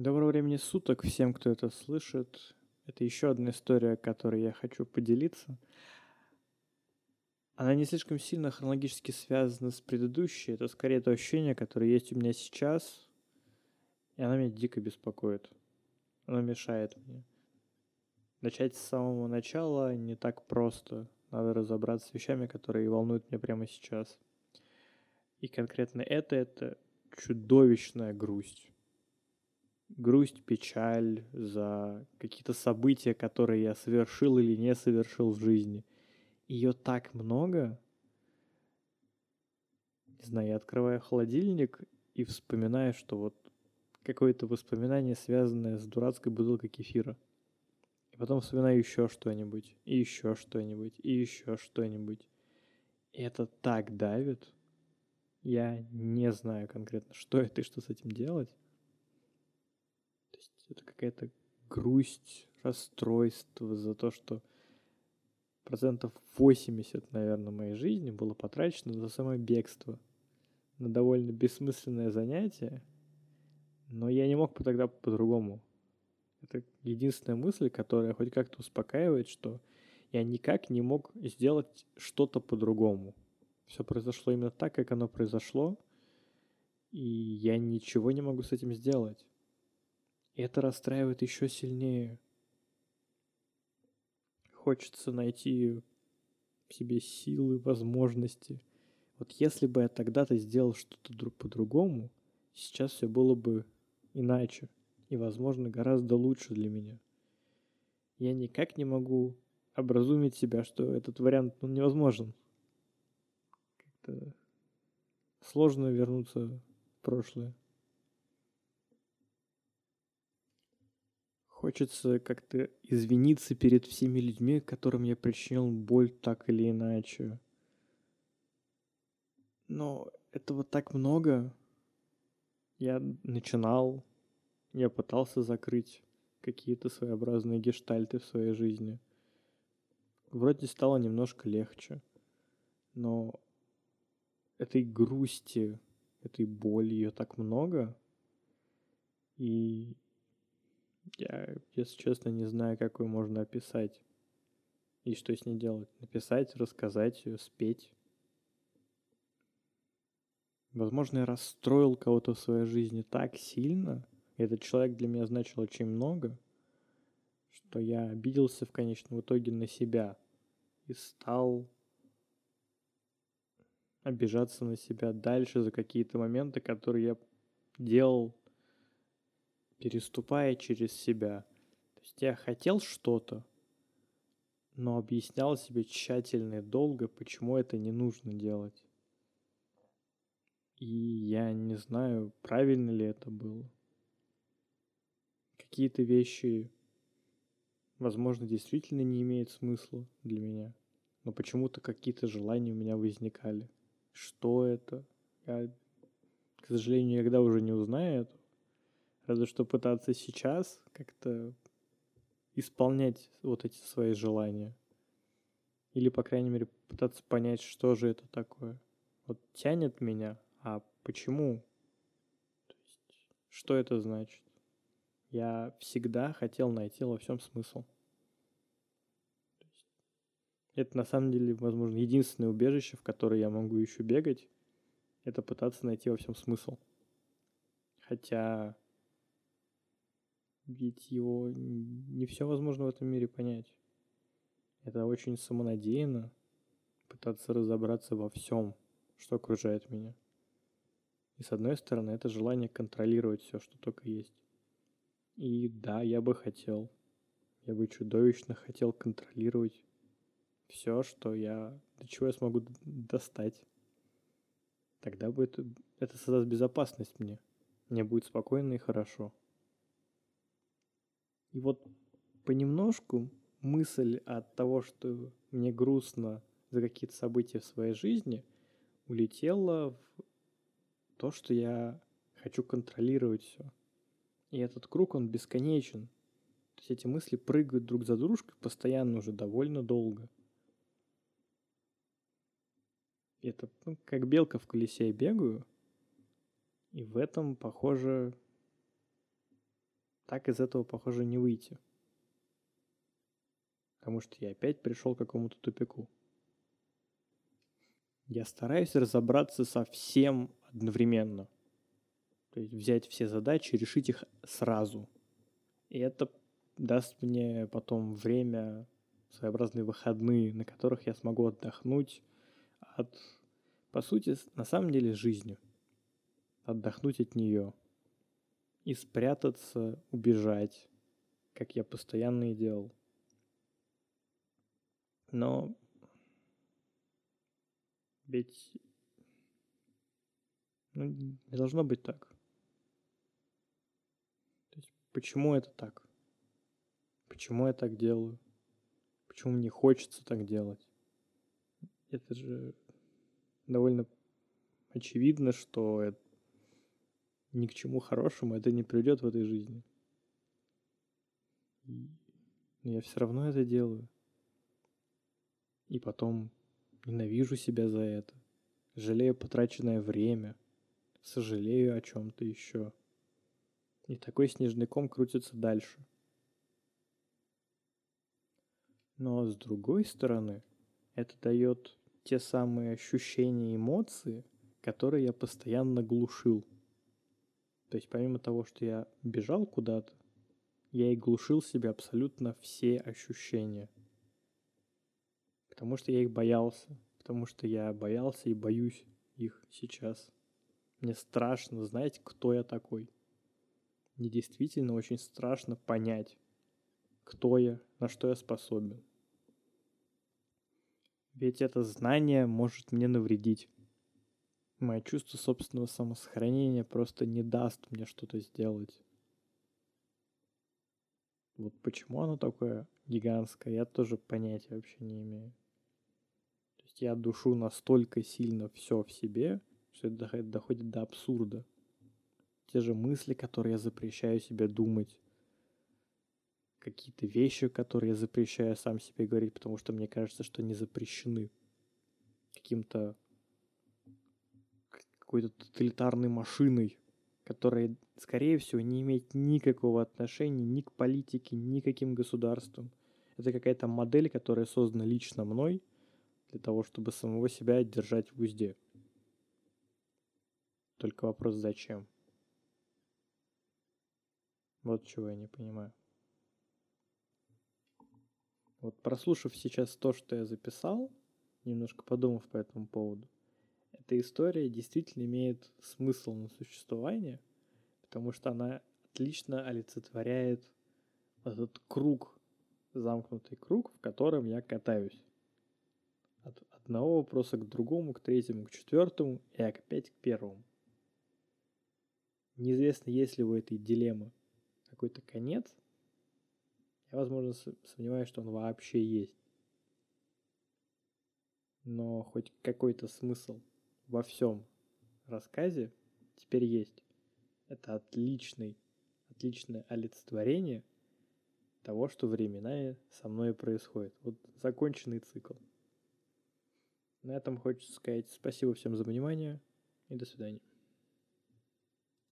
Доброго времени суток всем, кто это слышит. Это еще одна история, которой я хочу поделиться. Она не слишком сильно хронологически связана с предыдущей. Это скорее то ощущение, которое есть у меня сейчас. И она меня дико беспокоит. Она мешает мне. Начать с самого начала не так просто. Надо разобраться с вещами, которые волнуют меня прямо сейчас. И конкретно это, это чудовищная грусть. Грусть, печаль за какие-то события, которые я совершил или не совершил в жизни. Ее так много. Не знаю, я открываю холодильник и вспоминаю, что вот какое-то воспоминание, связанное с дурацкой бутылкой кефира. И потом вспоминаю еще что-нибудь, и еще что-нибудь, и еще что-нибудь. И это так давит. Я не знаю конкретно, что это и что с этим делать. Это какая-то грусть, расстройство за то, что процентов 80, наверное, моей жизни было потрачено за самое бегство. На довольно бессмысленное занятие. Но я не мог тогда по-другому. Это единственная мысль, которая хоть как-то успокаивает, что я никак не мог сделать что-то по-другому. Все произошло именно так, как оно произошло, и я ничего не могу с этим сделать. И это расстраивает еще сильнее. Хочется найти в себе силы, возможности. Вот если бы я тогда-то сделал что-то друг по-другому, сейчас все было бы иначе и, возможно, гораздо лучше для меня. Я никак не могу образумить себя, что этот вариант ну, невозможен как-то сложно вернуться в прошлое. Хочется как-то извиниться перед всеми людьми, которым я причинил боль так или иначе. Но этого так много. Я начинал, я пытался закрыть какие-то своеобразные гештальты в своей жизни. Вроде стало немножко легче. Но этой грусти, этой боли, ее так много. И я, если честно, не знаю, как ее можно описать. И что с ней делать? Написать, рассказать ее, спеть. Возможно, я расстроил кого-то в своей жизни так сильно, и этот человек для меня значил очень много, что я обиделся в конечном итоге на себя и стал обижаться на себя дальше за какие-то моменты, которые я делал, переступая через себя. То есть я хотел что-то, но объяснял себе тщательно и долго, почему это не нужно делать. И я не знаю, правильно ли это было. Какие-то вещи, возможно, действительно не имеют смысла для меня, но почему-то какие-то желания у меня возникали – что это? Я, к сожалению, никогда уже не узнаю это. Разве что пытаться сейчас как-то исполнять вот эти свои желания. Или, по крайней мере, пытаться понять, что же это такое. Вот тянет меня, а почему? То есть, что это значит? Я всегда хотел найти во всем смысл. Это на самом деле, возможно, единственное убежище, в которое я могу еще бегать, это пытаться найти во всем смысл. Хотя ведь его не все возможно в этом мире понять. Это очень самонадеянно пытаться разобраться во всем, что окружает меня. И с одной стороны, это желание контролировать все, что только есть. И да, я бы хотел, я бы чудовищно хотел контролировать все, что я, до чего я смогу достать. Тогда будет, это создаст безопасность мне. Мне будет спокойно и хорошо. И вот понемножку мысль от того, что мне грустно за какие-то события в своей жизни, улетела в то, что я хочу контролировать все. И этот круг, он бесконечен. То есть эти мысли прыгают друг за дружкой постоянно уже довольно долго – это ну, как белка в колесе я бегаю, и в этом, похоже, так из этого, похоже, не выйти. Потому что я опять пришел к какому-то тупику. Я стараюсь разобраться со всем одновременно. То есть взять все задачи, решить их сразу. И это даст мне потом время, своеобразные выходные, на которых я смогу отдохнуть от, по сути, на самом деле, жизни. Отдохнуть от нее. И спрятаться, убежать, как я постоянно и делал. Но ведь ну, не должно быть так. То есть, почему это так? Почему я так делаю? Почему мне хочется так делать? Это же довольно очевидно, что это ни к чему хорошему это не придет в этой жизни. Но я все равно это делаю. И потом ненавижу себя за это. Жалею потраченное время. Сожалею о чем-то еще. И такой снежный ком крутится дальше. Но с другой стороны, это дает те самые ощущения и эмоции, которые я постоянно глушил. То есть помимо того, что я бежал куда-то, я и глушил себе абсолютно все ощущения. Потому что я их боялся. Потому что я боялся и боюсь их сейчас. Мне страшно знать, кто я такой. Мне действительно очень страшно понять, кто я, на что я способен. Ведь это знание может мне навредить. Мое чувство собственного самосохранения просто не даст мне что-то сделать. Вот почему оно такое гигантское, я тоже понятия вообще не имею. То есть я душу настолько сильно все в себе, что это доходит до абсурда. Те же мысли, которые я запрещаю себе думать, какие-то вещи, которые я запрещаю сам себе говорить, потому что мне кажется, что они запрещены каким-то какой-то тоталитарной машиной, которая, скорее всего, не имеет никакого отношения ни к политике, ни к каким государствам. Это какая-то модель, которая создана лично мной для того, чтобы самого себя держать в узде. Только вопрос зачем? Вот чего я не понимаю. Вот прослушав сейчас то, что я записал, немножко подумав по этому поводу, эта история действительно имеет смысл на существование, потому что она отлично олицетворяет этот круг, замкнутый круг, в котором я катаюсь. От одного вопроса к другому, к третьему, к четвертому и опять к первому. Неизвестно, есть ли у этой дилеммы какой-то конец, я, возможно, сомневаюсь, что он вообще есть. Но хоть какой-то смысл во всем рассказе теперь есть. Это отличный, отличное олицетворение того, что временами со мной происходит. Вот законченный цикл. На этом хочется сказать спасибо всем за внимание и до свидания.